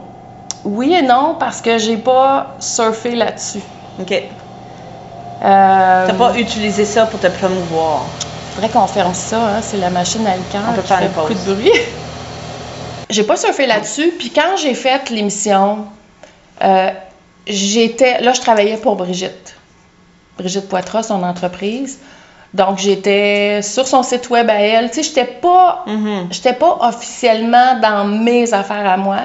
oui et non, parce que j'ai pas surfé là-dessus. OK. Euh, T'as pas utilisé ça pour te promouvoir? Faudrait qu'on ferme ça, hein, c'est la machine à liqueur qui faire fait beaucoup de bruit. j'ai pas surfé là-dessus, puis quand j'ai fait l'émission, euh, j'étais là, je travaillais pour Brigitte. Brigitte Poitras, son entreprise. Donc, j'étais sur son site web à elle. Tu sais, j'étais pas, j'étais pas officiellement dans mes affaires à moi.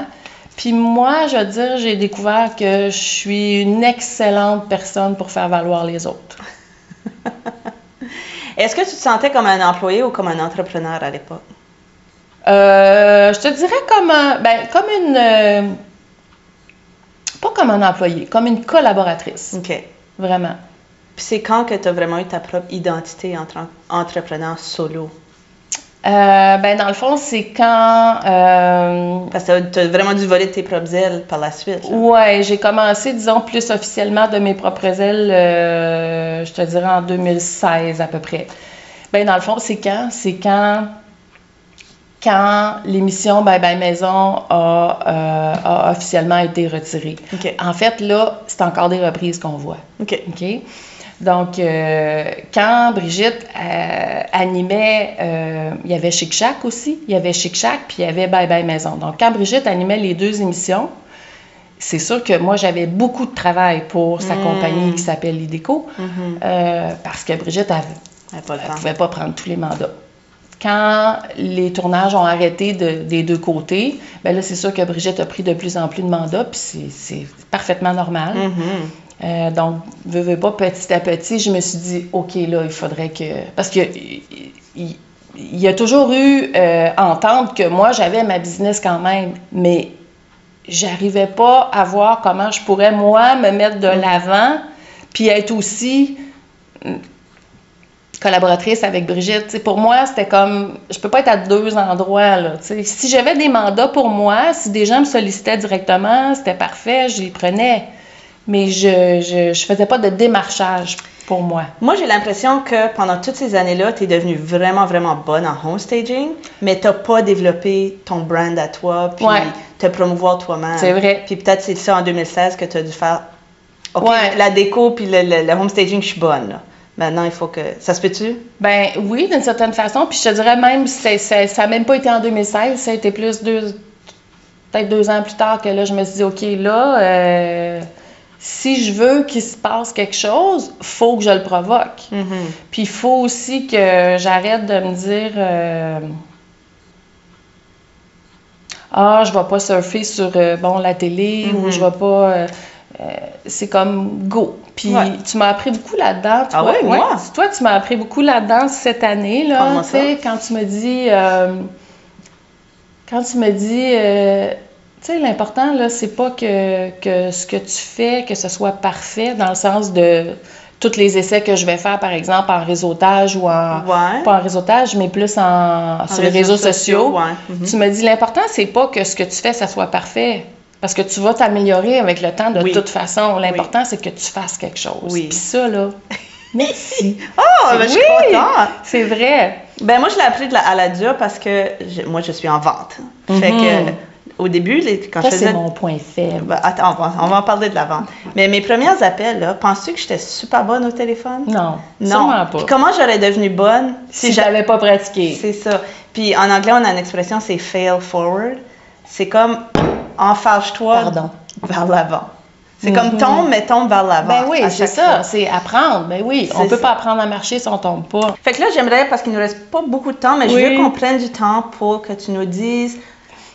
Puis moi, je veux dire, j'ai découvert que je suis une excellente personne pour faire valoir les autres. Est-ce que tu te sentais comme un employé ou comme un entrepreneur à l'époque? Euh, je te dirais comme un, ben, comme une, euh, pas comme un employé, comme une collaboratrice, OK. vraiment. Puis c'est quand que tu as vraiment eu ta propre identité en tant qu'entrepreneur solo? Euh, ben, dans le fond, c'est quand, euh, Parce que tu as vraiment dû voler de tes propres ailes par la suite. là. ouais, j'ai commencé, disons, plus officiellement de mes propres ailes, euh, je te dirais en 2016 à peu près. Ben, dans le fond, c'est quand? C'est quand, quand l'émission Bye Bye Maison a, a officiellement été retirée. OK. En fait, là, c'est encore des reprises qu'on voit. OK. OK? Donc, euh, quand Brigitte euh, animait, euh, il y avait Chic Chac aussi, il y avait Chic Chac, puis il y avait Bye Bye Maison. Donc, quand Brigitte animait les deux émissions, c'est sûr que moi, j'avais beaucoup de travail pour sa Mm. compagnie qui s'appelle Ideco, euh, parce que Brigitte elle temps. pouvait pas prendre tous les mandats. Quand les tournages ont arrêté de- des deux côtés, ben là, c'est sûr que Brigitte a pris de plus en plus de mandats, puis c'est- parfaitement normal. Mhm. Euh, donc, veux, veux pas, petit à petit, je me suis dit, OK, là, il faudrait que... Parce que il, y a toujours eu euh, entendre que moi, j'avais ma business quand même, mais j'arrivais pas à voir comment je pourrais, moi, me mettre de l'avant, puis être aussi hum, collaboratrice avec Brigitte. Pour moi, c'était comme, je peux pas être à deux endroits. Là, si j'avais des mandats pour moi, si des gens me sollicitaient directement, c'était parfait, je les prenais. Mais je, je, je faisais pas de démarchage pour moi. Moi, j'ai l'impression que pendant toutes ces années-là, tu es devenue vraiment, vraiment bonne en home staging, mais tu pas développé ton brand à toi, puis Ouais. te promouvoir toi-même. C'est vrai. Puis peut-être c'est ça en 2016 que tu as dû faire. OK, Ouais. la déco puis le, le- le home staging, je suis bonne. là. Maintenant, il faut que. Ça se peut-tu? Ben oui, d'une certaine façon. Puis je te dirais même, ça n'a même pas été en 2016, ça a été plus deux, peut-être deux ans plus tard que là, je me suis dit, OK, là, euh, si je veux qu'il se passe quelque chose, faut que je le provoque. Puis il faut aussi que j'arrête de me dire euh, Ah, je vais pas surfer sur euh, bon, la télé ou Mhm. je vais pas. euh, c'est comme go. Puis Ouais. tu m'as appris beaucoup là-dedans. Ah ouais, moi? Toi, tu m'as appris beaucoup là-dedans cette année, là. Quand tu me dis. quand tu me dis. Tu sais, l'important, là, c'est pas que, que ce que tu fais, que ce soit parfait, dans le sens de tous les essais que je vais faire, par exemple, en réseautage ou en. Ouais. Pas en réseautage, mais plus en, En sur les réseaux sociaux. ouais. Mhm. Tu me dis, l'important, c'est pas que ce que tu fais, ça soit parfait. Parce que tu vas t'améliorer avec le temps de Oui. toute façon. L'important, c'est que tu fasses quelque chose. Oui. Puis ça, là, merci. Oh, ben, je suis Oui! contente! C'est vrai. Ben moi, je l'ai appris de la, à la dure parce que je- moi, je suis en vente. Fait Mhm. que, au début, les- quand Ça, je c'est faisais... mon point faible. Ben, attends, on va, on va en parler de la vente. Mais mes premiers appels, là, penses-tu que j'étais super bonne au téléphone? Non, Non. sûrement pas. Puis comment j'aurais devenu bonne si j'a- j'avais pas pratiqué. C'est ça. Puis en anglais, on a une expression, c'est fail forward. C'est comme enfarge-toi vers l'avant. C'est Mhm. comme tombe, mais tombe vers l'avant. Ben oui, c'est ça. C'est apprendre. Ben oui, on C'est peut ça. pas apprendre à marcher si on tombe pas. Fait que là, j'aimerais, parce qu'il nous reste pas beaucoup de temps, mais je veux qu'on prenne du temps pour que tu nous dises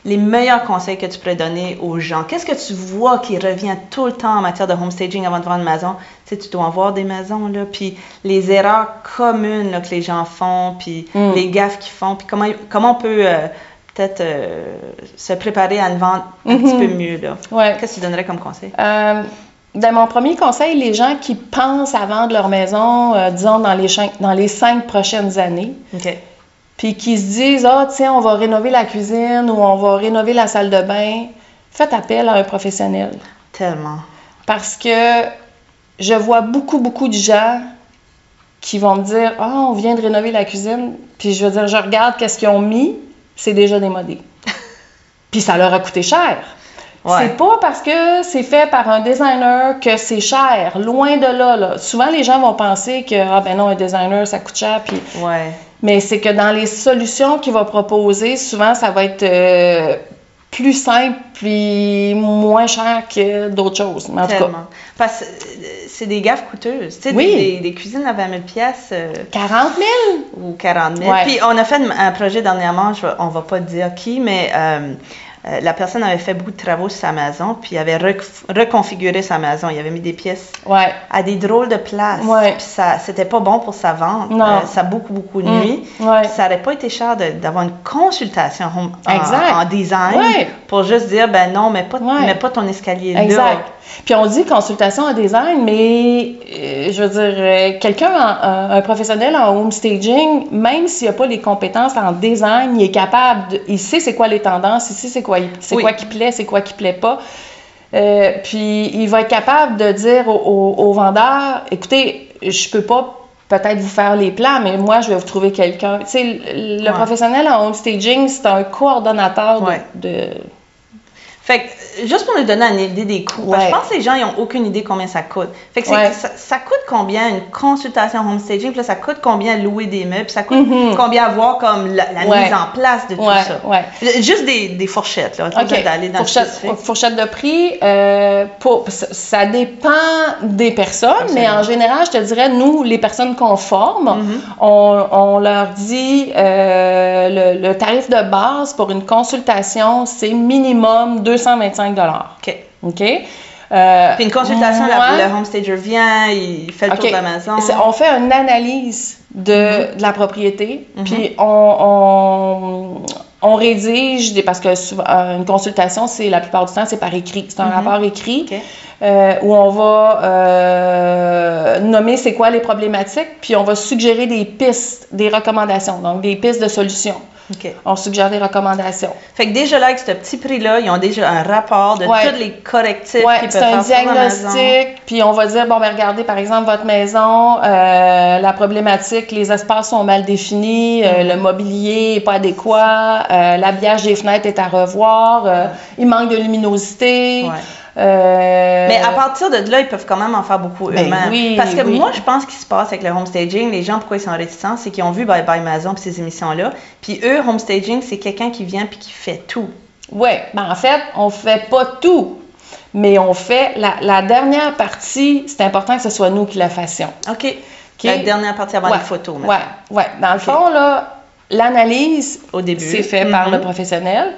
les meilleurs conseils que tu pourrais donner aux gens? Qu'est-ce que tu vois qui revient tout le temps en matière de home staging avant de vendre une maison? Tu sais, tu dois en voir des maisons, là, puis les erreurs communes là, que les gens font, puis Mm. les gaffes qu'ils font, puis comment, comment on peut euh, peut-être euh, se préparer à une vente un petit peu mieux, là? Ouais. Qu'est-ce que tu donnerais comme conseil? Euh, dans mon premier conseil, les gens qui pensent à vendre leur maison, euh, disons, dans les, cinq, dans les cinq prochaines années. Puis qui se disent Ah, tiens, on va rénover la cuisine ou on va rénover la salle de bain, faites appel à un professionnel. Tellement. Parce que je vois beaucoup, beaucoup de gens qui vont me dire Ah, on vient de rénover la cuisine, puis je veux dire, je regarde qu'est-ce qu'ils ont mis, c'est déjà démodé. puis ça leur a coûté cher. Ouais. C'est pas parce que c'est fait par un designer que c'est cher. Loin de là, là. Souvent, les gens vont penser que, ah ben non, un designer, ça coûte cher. Puis... Ouais. Mais c'est que dans les solutions qu'il va proposer, souvent, ça va être euh, plus simple puis moins cher que d'autres choses. Mais en tout cas. Parce que euh, c'est des gaffes coûteuses. Tu sais, Oui. des, cuisines à 20 000 pièces 40 000? ou 40 000. Ouais. Puis on a fait un projet dernièrement, je on va pas dire qui, mais euh, euh, la personne avait fait beaucoup de travaux sur sa maison, puis il avait rec- reconfiguré sa maison. Il avait mis des pièces Ouais. à des drôles de places. Ouais. Puis ça, c'était pas bon pour sa vente. Non. Euh, ça a beaucoup, beaucoup de Mm. nuit. Ouais. Ça aurait pas été cher d'avoir une consultation home- en, design pour juste dire, ben non, mais pas, mets pas ton escalier là. Exact. Puis on dit consultation en design, mais euh, je veux dire, euh, quelqu'un, un professionnel en home staging, même s'il n'a pas les compétences en design, il est capable, de- il sait c'est quoi les tendances, il sait c'est quoi, c'est Oui. quoi qui plaît, c'est quoi qui plaît pas. Euh, puis il va être capable de dire au, au- au vendeur, écoutez, je peux pas peut-être vous faire les plans, mais moi je vais vous trouver quelqu'un. Tu sais, le, le Ouais. professionnel en home staging, c'est un coordonnateur de- Ouais. de Fait que, juste pour nous donner une idée des coûts, parce que Ouais. je pense que les gens, n'ont aucune idée combien ça coûte. Fait que Ouais. ça, ça coûte combien une consultation home staging, puis là, ça coûte combien louer des meubles, puis ça coûte Mhm. combien avoir comme la, la Ouais. mise en place de tout ça. Juste des, des fourchettes, là. Pas OK. besoin d'aller dans Fourchette, de prix, euh, pour, ça, dépend des personnes, mais en général, je te dirais, nous, les personnes qu'on forme, Mhm. on, on leur dit euh, le, le tarif de base pour une consultation, c'est minimum 225 OK. OK? Euh, Puis une consultation, la- le home stager vient, il fait le tour de la maison. On fait une analyse de, de la propriété, Mhm. puis on, on, on rédige, des, parce que euh, une consultation, c'est la plupart du temps, c'est par écrit. C'est un Mhm. rapport écrit euh, où on va euh, nommer c'est quoi les problématiques, puis on va suggérer des pistes, des recommandations, donc des pistes de solutions. On suggère des recommandations. Fait que déjà là, avec ce petit prix-là, ils ont déjà un rapport de Ouais. tous les correctifs Ouais, c'est peuvent un faire la maison. diagnostic, puis on va dire, bon, ben regardez, par exemple, votre maison, euh, la problématique, les espaces sont mal définis, euh, Mhm. le mobilier n'est pas adéquat, euh, l'habillage des fenêtres est à revoir, il manque de luminosité. Ouais. Euh, Mais à partir de là, ils peuvent quand même en faire beaucoup Ben eux-mêmes. oui, Parce que oui. moi, je pense qu'il se passe avec le home staging, les gens, pourquoi ils sont réticents, c'est qu'ils ont vu Bye Bye Maison puis ces émissions-là. Puis eux, home staging, c'est quelqu'un qui vient puis qui fait tout. Oui, ben en fait, on fait pas tout, mais on fait la, la dernière partie, c'est important que ce soit nous qui la fassions. OK. La dernière partie avant Ouais, les photos. Oui, ouais. Dans le fond, là, l'analyse, Au début. c'est fait par le professionnel.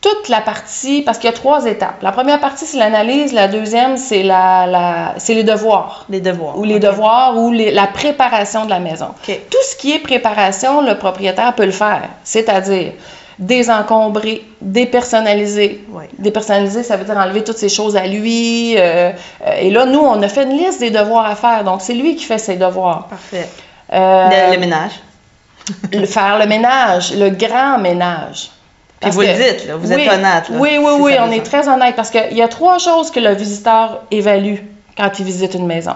Toute la partie, parce qu'il y a trois étapes. La première partie, c'est l'analyse. La deuxième, c'est la, la, c'est les devoirs. Les devoirs. Ou les devoirs ou les- la préparation de la maison. Tout ce qui est préparation, le propriétaire peut le faire. C'est-à-dire désencombrer, dépersonnaliser. Ouais. Dépersonnaliser, ça veut dire enlever toutes ces choses à lui. euh, euh, et là, nous, on a fait une liste des devoirs à faire. Donc, c'est lui qui fait ses devoirs. Parfait. Euh, Le, le ménage. faire le ménage, le grand ménage. Puis vous le dites, là, vous êtes oui, honnête. là, oui, oui, si oui, on est très honnête parce qu'il y a trois choses que le visiteur évalue quand il visite une maison.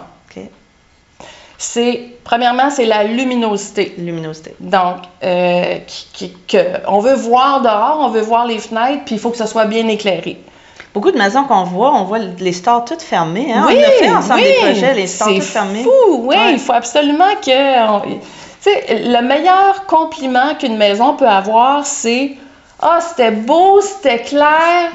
C'est, premièrement, c'est la luminosité. Luminosité. Donc, euh, qui- qui- que, on veut voir dehors, on veut voir les fenêtres, puis il faut que ce soit bien éclairé. Beaucoup de maisons qu'on voit, on voit les stores toutes fermées. Hein? Oui, on a fait ensemble oui, des projets, les stores c'est toutes fermées. fou, oui, Ouais. il faut absolument que... on- tu sais, le meilleur compliment qu'une maison peut avoir, c'est « Ah, c'était beau, c'était clair,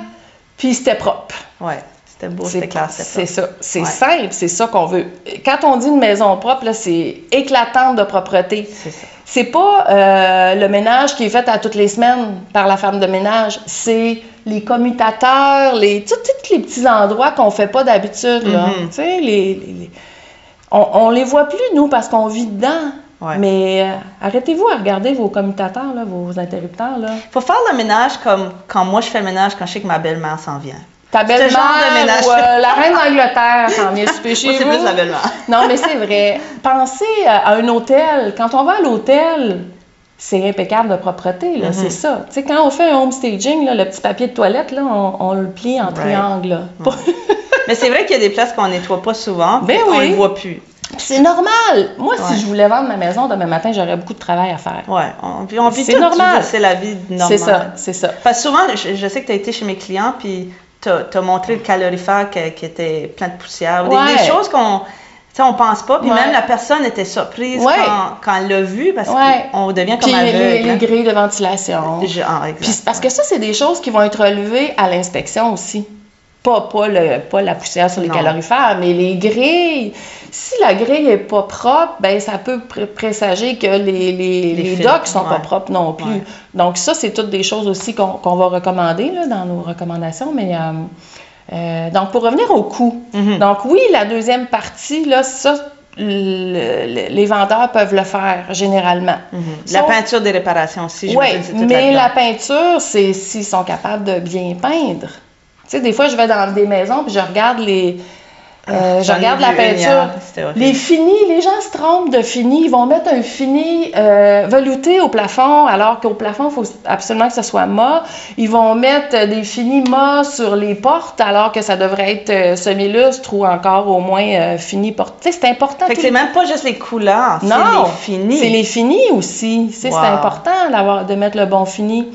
puis c'était propre. » Ouais, c'était beau, c'était clair, c'est c'était ça. C'est Ouais. simple, c'est ça qu'on veut. Quand on dit une maison propre, c'est éclatante de propreté. C'est ça. C'est pas euh, le ménage qui est fait à toutes les semaines par la femme de ménage. C'est les commutateurs, les, tous les petits endroits qu'on fait pas d'habitude. Mhm. Les, les- les- On, on les voit plus, nous, parce qu'on vit dedans. Ouais. Mais euh, arrêtez-vous à regarder vos commutateurs, là, vos interrupteurs. Là. faut faire le ménage comme quand moi je fais le ménage quand je sais que ma belle-mère s'en vient. Ta belle-mère ou euh, la reine d'Angleterre s'en vient souper chez Moi, c'est vous. plus la belle-mère. Non, mais c'est vrai. Pensez à un hôtel. Quand on va à l'hôtel, c'est impeccable de propreté, là, Mhm. c'est ça. Tu sais, quand on fait un home staging, là, le petit papier de toilette, là, on, on le plie en Right. triangle. là. Mais c'est vrai qu'il y a des places qu'on nettoie pas souvent, Ben puis on oui. le voit plus. C'est normal. Moi, Ouais. si je voulais vendre ma maison demain matin, j'aurais beaucoup de travail à faire. Ouais, on, puis on vit C'est normal. C'est la vie normale. C'est ça, c'est ça. Parce que souvent, je, je sais que tu as été chez mes clients, puis tu as, montré le calorifère qui, qui était plein de poussière. Ou des- Ouais. Des, choses qu'on. sais, on pense pas, puis Ouais. même la personne était surprise Ouais. quand, quand elle l'a vu, parce Ouais. qu'on devient comme Puis les, aveugle. les hein. grilles de ventilation. Ah, exact. Puis c'est parce que ça, c'est des choses qui vont être relevées à l'inspection aussi. Pas, pas, le, pas la poussière sur les Non. calorifères, mais les grilles. Si la grille est pas propre, ben ça peut pré- présager que les, les, les docks sont pas propres non plus. Ouais. Donc ça, c'est toutes des choses aussi qu'on va recommander là, dans nos recommandations. Mais euh, euh, donc pour revenir au coût. Mhm. Donc oui, la deuxième partie, là, ça, le- le- les vendeurs peuvent le faire généralement. Mhm. La Sauf- peinture des réparations aussi, je oui, mais la peinture, c'est s'ils sont capables de bien peindre. Tu sais, des fois, je vais dans des maisons puis je regarde les. euh, je ai regarde la peinture. horrible. Les finis, les gens se trompent de fini. Ils vont mettre un fini euh, velouté au plafond, alors qu'au plafond, il faut absolument que ce soit mat. Ils vont mettre euh, des finis mat sur les portes, alors que ça devrait être euh, semi-lustre ou encore au moins euh, fini porte. C'est important. Fait que c'est même pas juste les couleurs, c'est non, les finis. C'est les finis aussi. C'est important de mettre le bon fini.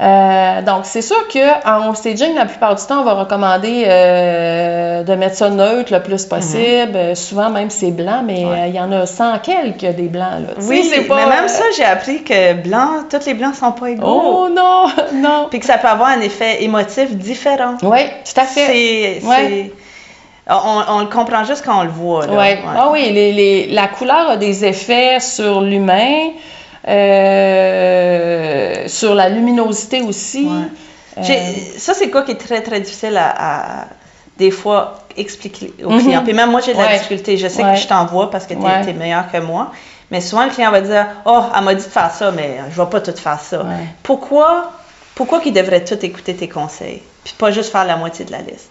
Euh, donc, c'est sûr qu'en staging, la plupart du temps, on va recommander euh, de mettre ça neutre le plus possible. Euh, souvent, même, c'est blanc, mais Mhm. Ouais. euh, il y en a 100 quelques des blancs. Là. Oui, c'est pas, mais même ça, j'ai appris que blanc, tous les blancs sont pas égaux. Oh non, non. Puis que ça peut avoir un effet émotif différent. Oui, tout à fait. C'est. On, on le comprend juste quand on le voit. Là. Ouais. Ah oui, les, les- la couleur a des effets sur l'humain, euh, sur la luminosité aussi. Ouais. Euh, Ça, c'est quoi qui est très, très difficile à, à, des fois, expliquer aux Mhm. clients. Puis même moi, j'ai de la Ouais. difficulté. Je sais Ouais. que je t'envoie parce que tu es, meilleur que moi. Mais souvent, le client va dire Oh, elle m'a dit de faire ça, mais je ne vais pas tout faire ça. Pourquoi, pourquoi qu'il devrait tout écouter tes conseils? Puis pas juste faire la moitié de la liste?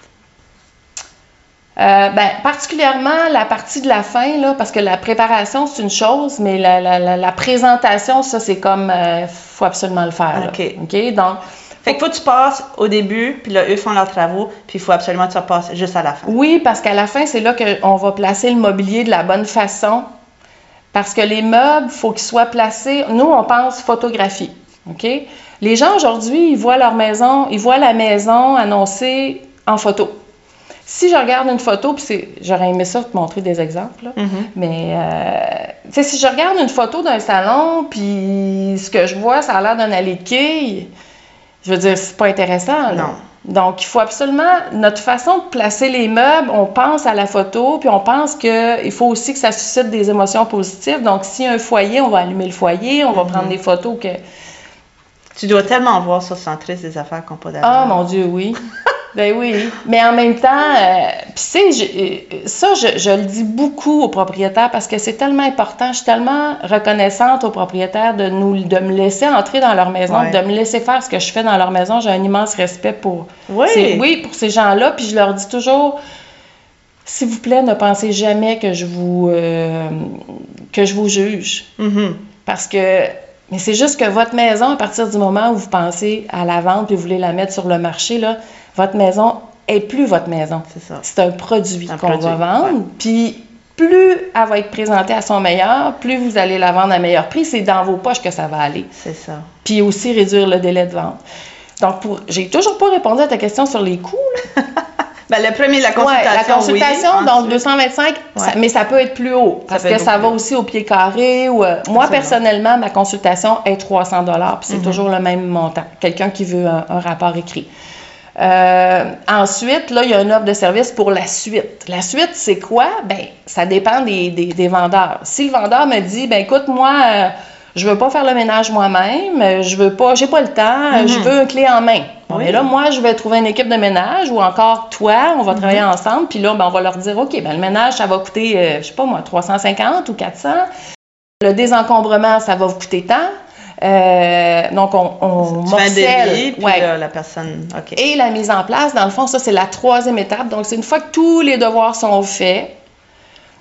Euh, ben, particulièrement la partie de la fin, là, parce que la préparation, c'est une chose, mais la, la, la, la présentation, ça, c'est comme, il faut absolument le faire. là. OK. OK? Donc, Fait que faut que tu passes au début, puis là, eux font leurs travaux, puis il faut absolument que tu repasses juste à la fin. oui, parce qu'à la fin, c'est là qu'on va placer le mobilier de la bonne façon. Parce que les meubles, il faut qu'ils soient placés. Nous, on pense photographie. OK? Les gens aujourd'hui, ils voient leur maison, ils voient la maison annoncée en photo. Si je regarde une photo, puis c'est- j'aurais aimé ça te montrer des exemples, là. Mhm. Mais, euh, si je regarde une photo d'un salon, puis ce que je vois, ça a l'air d'un allée de quilles, je veux dire, c'est pas intéressant. là. Non. Donc, il faut absolument, notre façon de placer les meubles, on pense à la photo, puis on pense qu'il faut aussi que ça suscite des émotions positives. Donc, s'il y a un foyer, on va allumer le foyer, on va Mhm. prendre des photos que... Tu dois tellement voir sur Centris des affaires qu'on pas Ah, mon Dieu, oui. ben oui. Mais en même temps, euh, tu sais, euh, ça, je, je le dis beaucoup aux propriétaires parce que c'est tellement important. Je suis tellement reconnaissante aux propriétaires de, nous, de me laisser entrer dans leur maison, Ouais. de me laisser faire ce que je fais dans leur maison. J'ai un immense respect pour, Oui. ces- oui, pour ces gens-là. Puis je leur dis toujours, s'il vous plaît, ne pensez jamais que je vous, euh, que je vous juge. Mhm. Parce que, mais c'est juste que votre maison, à partir du moment où vous pensez à la vente et vous voulez la mettre sur le marché, là, votre maison est plus votre maison. C'est ça. C'est un produit qu'on va vendre. Puis plus elle va être présentée à son meilleur, plus vous allez la vendre à meilleur prix. C'est dans vos poches que ça va aller. C'est ça. Puis aussi réduire le délai de vente. Donc, pour, j'ai toujours pas répondu à ta question sur les coûts. Ben, le premier, la consultation. Ouais, la consultation, oui. donc Ensuite- 225, ça- Ouais. mais ça peut être plus haut parce que ça va aussi au pied carré. Ou, euh, moi, personnellement, ma consultation est 300 dollars, puis c'est Mhm. toujours le même montant. Quelqu'un qui veut un, un rapport écrit. Euh, ensuite, là, il y a une offre de service pour la suite. La suite, c'est quoi? Ben, ça dépend des, des- des vendeurs. Si le vendeur me dit, ben écoute, moi, euh, je veux pas faire le ménage moi-même, euh, je veux pas, j'ai pas le temps, euh, je Mhm. veux un clé en main. Bon, Oui. mais là, moi, je vais trouver une équipe de ménage ou encore toi, on va travailler ensemble, puis là, ben, on va leur dire, OK, ben, le ménage, ça va coûter, euh, je sais pas moi, 350 ou 400. Le désencombrement, ça va vous coûter tant. Euh, donc, on, on Tu morcelle. devis, puis Ouais. là, la personne. Et la mise en place, dans le fond, ça, c'est la troisième étape. Donc, c'est une fois que tous les devoirs sont faits,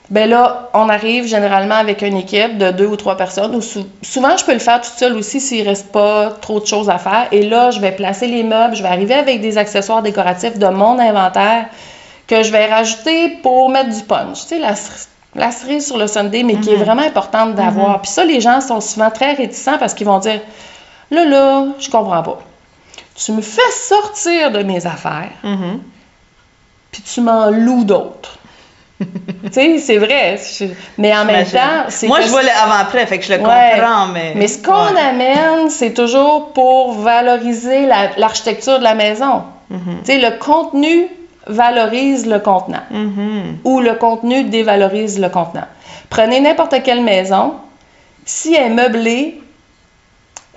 ben là, on arrive généralement avec une équipe de deux ou trois personnes. Ou sou- souvent, je peux le faire toute seule aussi s'il reste pas trop de choses à faire. Et là, je vais placer les meubles, je vais arriver avec des accessoires décoratifs de mon inventaire que je vais rajouter pour mettre du punch. Tu sais, la, la cerise sur le sundae, mais qui est Mhm. vraiment importante d'avoir. Puis ça, les gens sont souvent très réticents parce qu'ils vont dire, là, là, je comprends pas. Tu me fais sortir de mes affaires, Mhm. puis tu m'en loues d'autres. tu sais, c'est vrai. Mais en même temps, c'est Moi, je vois le avant-après, fait que je le Ouais. comprends, mais. Mais ce qu'on Ouais. amène, c'est toujours pour valoriser la- l'architecture de la maison. Mhm. Tu sais, le contenu valorise le contenant Mhm. ou le contenu dévalorise le contenant. Prenez n'importe quelle maison, si elle est meublée,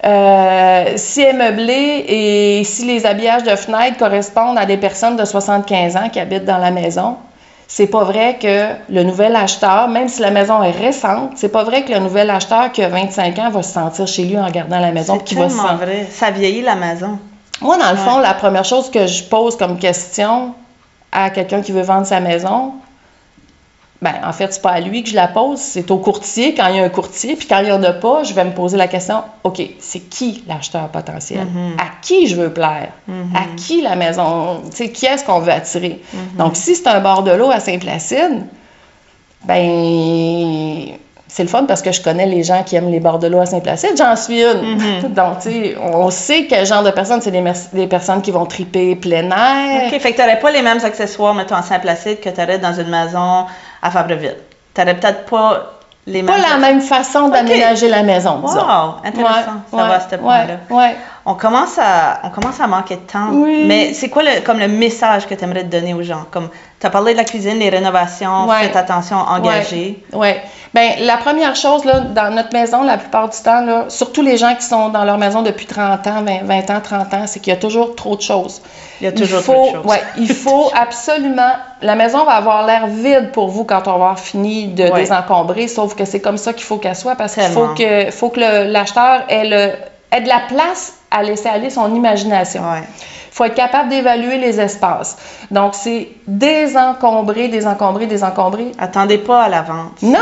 euh, si elle est meublée et si les habillages de fenêtres correspondent à des personnes de 75 ans qui habitent dans la maison, c'est pas vrai que le nouvel acheteur, même si la maison est récente, c'est pas vrai que le nouvel acheteur qui a 25 ans va se sentir chez lui en regardant la maison C'est qu'il va se tellement sentir. vrai. Ça vieillit la maison. Moi, dans le fond, la première chose que je pose comme question à quelqu'un qui veut vendre sa maison, ben, en fait, c'est pas à lui que je la pose, c'est au courtier. Quand il y a un courtier. Puis quand il n'y en a pas, je vais me poser la question OK, c'est qui l'acheteur potentiel? À qui je veux plaire? À qui la maison Tu sais, qui est-ce qu'on veut attirer? Donc, si c'est un bord de l'eau à Saint-Placide, ben. C'est le fun parce que je connais les gens qui aiment les bords de l'eau à Saint-Placide. J'en suis une. Donc, tu sais, on sait quel genre de personnes. C'est des, personnes qui vont triper plein air. OK, fait que t'aurais pas les mêmes accessoires, mettons, en Saint-Placide que t'aurais dans une maison à Fabreville. T'aurais peut-être pas les mêmes. Pas la même façon d'aménager la maison, disons. Wow, intéressant. Ouais, ça va à ce point-là. Ouais, ouais. On commence à, on commence à manquer de temps. Oui. Mais c'est quoi le, comme le message que tu aimerais te donner aux gens? Comme, tu as parlé de la cuisine, les rénovations, Ouais. faites attention, engagez. Oui. Ouais. Ben, la première chose, là, dans notre maison, la plupart du temps, là, surtout les gens qui sont dans leur maison depuis 30 ans, 20, 20 ans, 30 ans, c'est qu'il y a toujours trop de choses. Il y a toujours faut, trop de choses. Ouais, il faut absolument. La maison va avoir l'air vide pour vous quand on va avoir fini de Ouais. désencombrer, sauf que c'est comme ça qu'il faut qu'elle soit parce qu'il faut que, faut que l'acheteur ait, le- ait de la place à laisser aller son imagination. Il faut être capable d'évaluer les espaces. Donc, c'est désencombrer, désencombrer, désencombrer. Attendez pas à la vente. Non!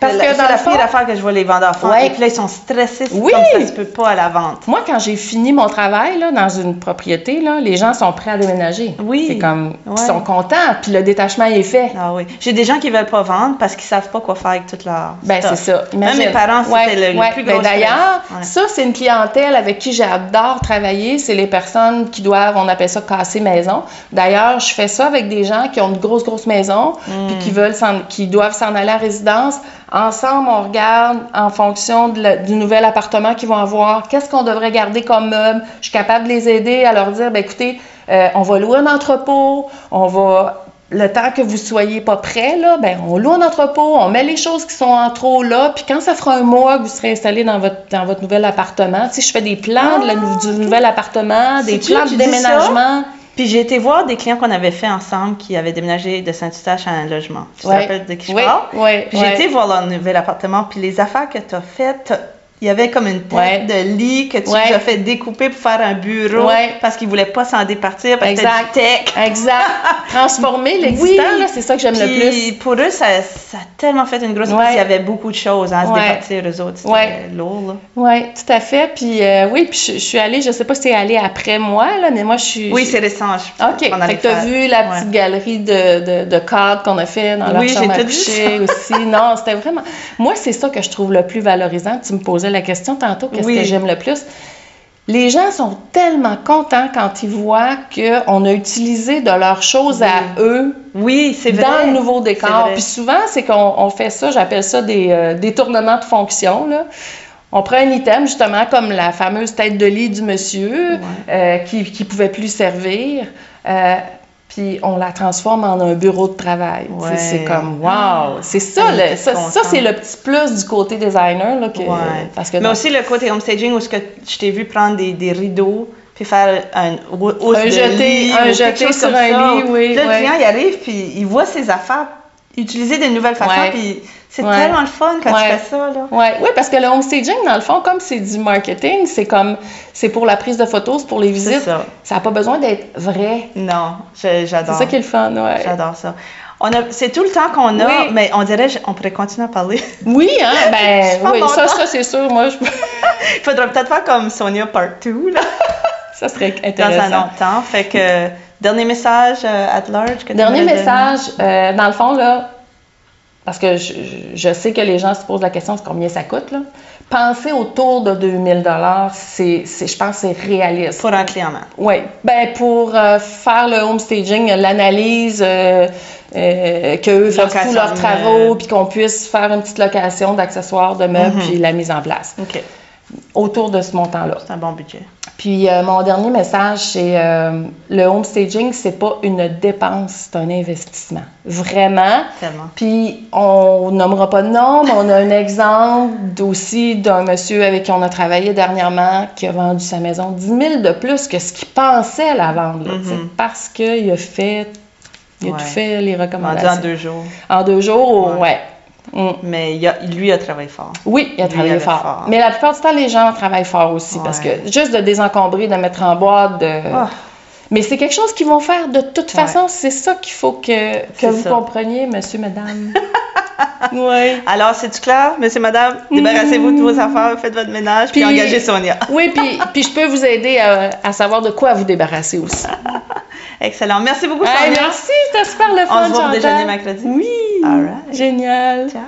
Parce que dans c'est la pire affaire que je vois les vendeurs faire. Ouais. Et puis là, ils sont stressés. Oui. comme ça se peut pas à la vente. moi, quand j'ai fini mon travail là, dans une propriété, là, les gens sont prêts à déménager. Oui. C'est comme, Ouais. ils sont contents, puis le détachement est fait. Ah oui. J'ai des gens qui veulent pas vendre parce qu'ils savent pas quoi faire avec toute leur Ben, c'est ça. Même mes parents, c'était Ouais, le, le plus Ben, gros stress. D'ailleurs, ça, c'est une clientèle avec qui j'adore travailler. C'est les personnes qui doivent, on appelle ça casser maison. D'ailleurs, je fais ça avec des gens qui ont une grosse, grosse maison, Hmm. puis qui veulent qui doivent s'en aller à résidence. Ensemble, on regarde en fonction de la- du nouvel appartement qu'ils vont avoir, qu'est-ce qu'on devrait garder comme meuble. Je suis capable de les aider à leur dire, ben écoutez, euh, on va louer un entrepôt, on va le temps que vous soyez pas prêt, là, ben, on loue un entrepôt, on met les choses qui sont en trop là, puis quand ça fera un mois que vous serez installé dans votre, dans votre nouvel appartement, tu sais, je fais des plans de la nou- du nouvel appartement, des plans de déménagement. Puis j'ai été voir des clients qu'on avait fait ensemble qui avaient déménagé de Saint-Eustache à un logement. Tu Ouais. te rappelles de qui je Oui, parle? oui, J'ai ouais. été voir leur nouvel appartement, puis les affaires que tu as faites, il y avait comme une tête Ouais. de lit que tu Ouais. as fait découper pour faire un bureau Ouais. parce qu'ils voulaient pas s'en départir parce Exact. tech. Exact. Transformer l'existant, c'est ça que j'aime le plus. Pour eux, ça, ça a tellement fait une grosse parce qu'il y avait beaucoup de choses hein, à se départir, eux autres. C'était lourd. Oui, tout à fait. Puis euh, oui, puis je, je suis allée, je sais pas si c'est allé après moi, là, mais moi, je suis. Oui, c'est récent. Je, OK. Fait que tu as vu la petite galerie de, de, de cadres qu'on a fait dans leur Oui, chambre j'ai à coucher aussi. Non, c'était vraiment... Moi, c'est ça que je trouve le plus valorisant. Tu me posais la question tantôt, qu'est-ce Oui. que j'aime le plus? Les gens sont tellement contents quand ils voient qu'on a utilisé de leurs choses à eux Oui, c'est vrai. dans le nouveau décor. Puis souvent, c'est qu'on on fait ça, j'appelle ça des euh, détournements de fonction. Là. On prend un item, justement, comme la fameuse tête de lit du monsieur, euh, qui ne pouvait plus servir, euh, puis on la transforme en un bureau de travail. Ouais. C'est comme, wow! C'est ça, Ah, le- j'étais ça, ça, c'est le petit plus du côté designer. Là, que, Ouais. parce que Mais aussi le côté homestaging où ce que je t'ai vu prendre des, des rideaux puis faire un hausse Un de jeté- lit un jeté sur un ça. lit, oui, Là, ouais. le client, il arrive puis il voit ses affaires utiliser de nouvelles façons puis c'est Ouais. tellement le fun quand Ouais. tu fais ça, là. Ouais, ouais, parce que le homestaging, dans le fond, comme c'est du marketing, c'est comme c'est pour la prise de photos, c'est pour les visites. ça. Ça n'a pas besoin d'être vrai. Non, je- C'est j'adore. ça qui est le fun, ouais. J'adore ça. C'est tout le temps qu'on a, Oui. mais on dirait on pourrait continuer à parler. Oui, hein, ben oui, ça, temps. ça c'est sûr. Moi, je... Il faudrait peut-être faire comme Sonia Part 2, là, ça serait dans un intéressant. autre temps. Fait que, dernier message euh, at large que Dernier message, euh, dans le fond, là, parce que je, sais que les gens se posent la question, c'est combien ça coûte, là. Pensez autour de 2000 c'est, c'est, je pense que c'est réaliste. Pour un client. Oui. Ben, pour euh, faire le home staging, l'analyse, euh, euh, qu'eux fassent tous leurs de travaux, puis qu'on puisse faire une petite location d'accessoires, de meubles, Mhm. puis la mise en place. OK. Autour de ce montant-là. C'est un bon budget. Puis euh, mon dernier message, c'est euh, le home staging, c'est pas une dépense, c'est un investissement. Vraiment. Tellement. Puis on nommera pas de nom, mais on a un exemple aussi d'un monsieur avec qui on a travaillé dernièrement qui a vendu sa maison 10 000 de plus que ce qu'il pensait la vendre. là, tu sais, Parce qu'il a fait, il a Ouais. tout fait les recommandations. en deux jours. En deux jours, Ouais. ouais. Mm. Mais il a- lui a travaillé fort. Oui, il a Lui, travaillé fort. fort. Mais la plupart du temps, les gens travaillent fort aussi parce que juste de désencombrer, de mettre en boîte, de... Ah. Mais c'est quelque chose qu'ils vont faire de toute façon. C'est ça qu'il faut que, que vous ça. compreniez, monsieur, madame. oui. Alors, c'est-tu clair, monsieur, madame? Débarrassez-vous de vos affaires, faites votre ménage, puis, Puis- engagez Sonia. Oui, puis, puis je peux vous aider à, à savoir de quoi vous débarrasser aussi. Excellent. Merci beaucoup, Hey, Sonia. merci, c'était super le fun, On se voit au déjeuner mercredi. Oui. All right. Génial. Ciao.